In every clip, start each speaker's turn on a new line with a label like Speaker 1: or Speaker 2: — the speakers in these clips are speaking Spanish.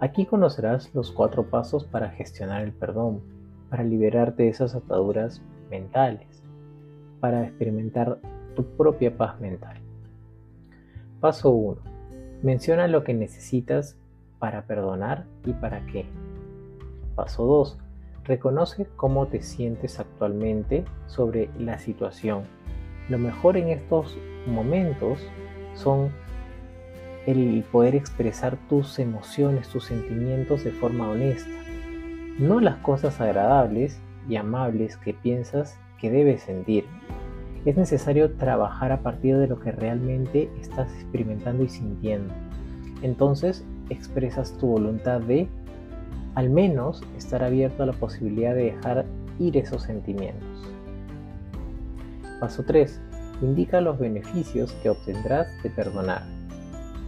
Speaker 1: Aquí conocerás los cuatro pasos para gestionar el perdón, para liberarte de esas ataduras mentales, para experimentar tu propia paz mental. Paso 1. Menciona lo que necesitas para perdonar y para qué. Paso 2. Reconoce cómo te sientes actualmente sobre la situación. Lo mejor en estos momentos son el poder expresar tus emociones, tus sentimientos de forma honesta. No las cosas agradables y amables que piensas que debes sentir. Es necesario trabajar a partir de lo que realmente estás experimentando y sintiendo. Entonces expresas tu voluntad de al menos estar abierto a la posibilidad de dejar ir esos sentimientos. Paso 3. Indica los beneficios que obtendrás de perdonar.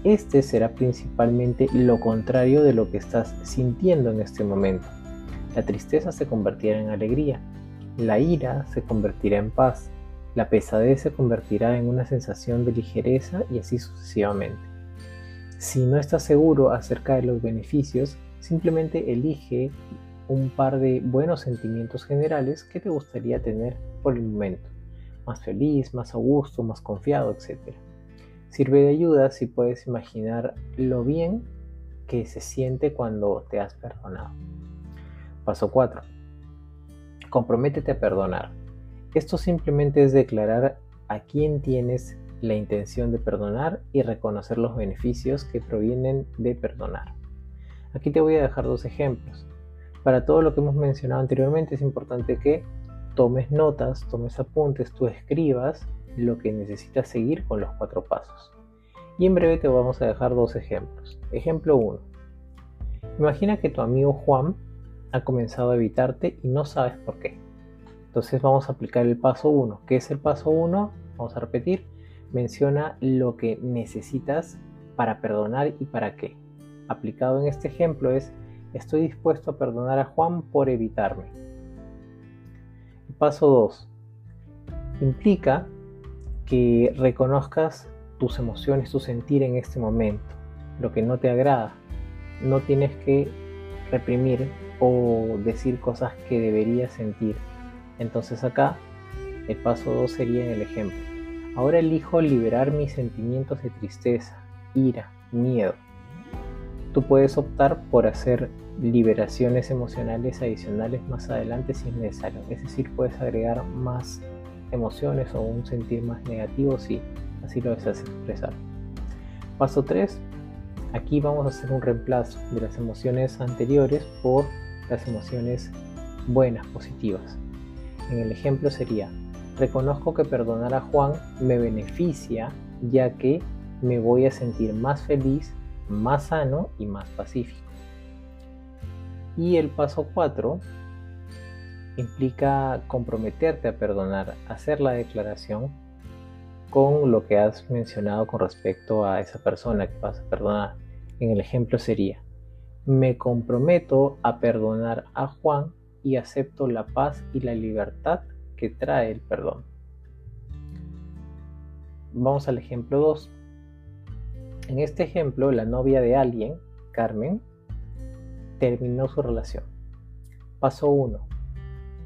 Speaker 1: Este será principalmente lo contrario de lo que estás sintiendo en este momento. La tristeza se convertirá en alegría, la ira se convertirá en paz, la pesadez se convertirá en una sensación de ligereza y así sucesivamente. Si no estás seguro acerca de los beneficios, simplemente elige un par de buenos sentimientos generales que te gustaría tener por el momento. Más feliz, más a gusto, más confiado, etc. Sirve de ayuda si puedes imaginar lo bien que se siente cuando te has perdonado. Paso 4. Comprométete a perdonar. Esto simplemente es declarar a quién tienes la intención de perdonar y reconocer los beneficios que provienen de perdonar. Aquí te voy a dejar dos ejemplos. Para todo lo que hemos mencionado anteriormente es importante que tomes notas, tomes apuntes, tú escribas lo que necesitas seguir con los cuatro pasos. Y en breve te vamos a dejar dos ejemplos. Ejemplo 1. Imagina que tu amigo Juan ha comenzado a evitarte y no sabes por qué. Entonces vamos a aplicar el paso 1. ¿Qué es el paso 1? Vamos a repetir. Menciona lo que necesitas para perdonar y para qué. Aplicado en este ejemplo es, estoy dispuesto a perdonar a Juan por evitarme. Paso 2. Implica que reconozcas tus emociones, tu sentir en este momento, lo que no te agrada. No tienes que reprimir o decir cosas que deberías sentir. Entonces acá el paso 2 sería en el ejemplo. Ahora elijo liberar mis sentimientos de tristeza, ira, miedo. Tú puedes optar por hacer liberaciones emocionales adicionales más adelante si es necesario. Es decir, puedes agregar más emociones o un sentir más negativo si así lo deseas expresar. Paso 3. Aquí vamos a hacer un reemplazo de las emociones anteriores por las emociones buenas, positivas. En el ejemplo sería, reconozco que perdonar a Juan me beneficia ya que me voy a sentir más feliz, más sano y más pacífico. Y el paso 4 implica comprometerte a perdonar, hacer la declaración con lo que has mencionado con respecto a esa persona que vas a perdonar. En el ejemplo sería, me comprometo a perdonar a Juan y acepto la paz y la libertad que trae el perdón. Vamos al ejemplo 2. En este ejemplo, la novia de alguien, Carmen, terminó su relación. Paso 1.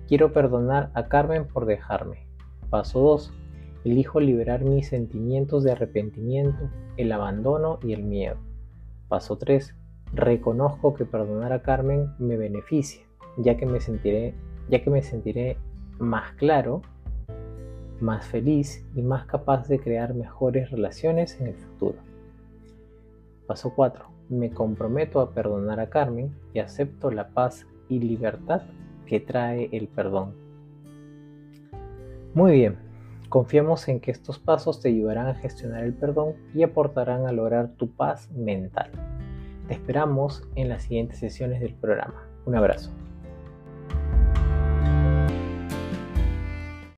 Speaker 1: Quiero perdonar a Carmen por dejarme. Paso 2. Elijo liberar mis sentimientos de arrepentimiento, el abandono y el miedo. Paso 3. Reconozco que perdonar a Carmen me beneficia, ya que me sentiré, ya que me sentiré más claro, más feliz y más capaz de crear mejores relaciones en el futuro. Paso 4. Me comprometo a perdonar a Carmen y acepto la paz y libertad que trae el perdón. Muy bien, confiamos en que estos pasos te ayudarán a gestionar el perdón y aportarán a lograr tu paz mental. Te esperamos en las siguientes sesiones del programa. Un abrazo.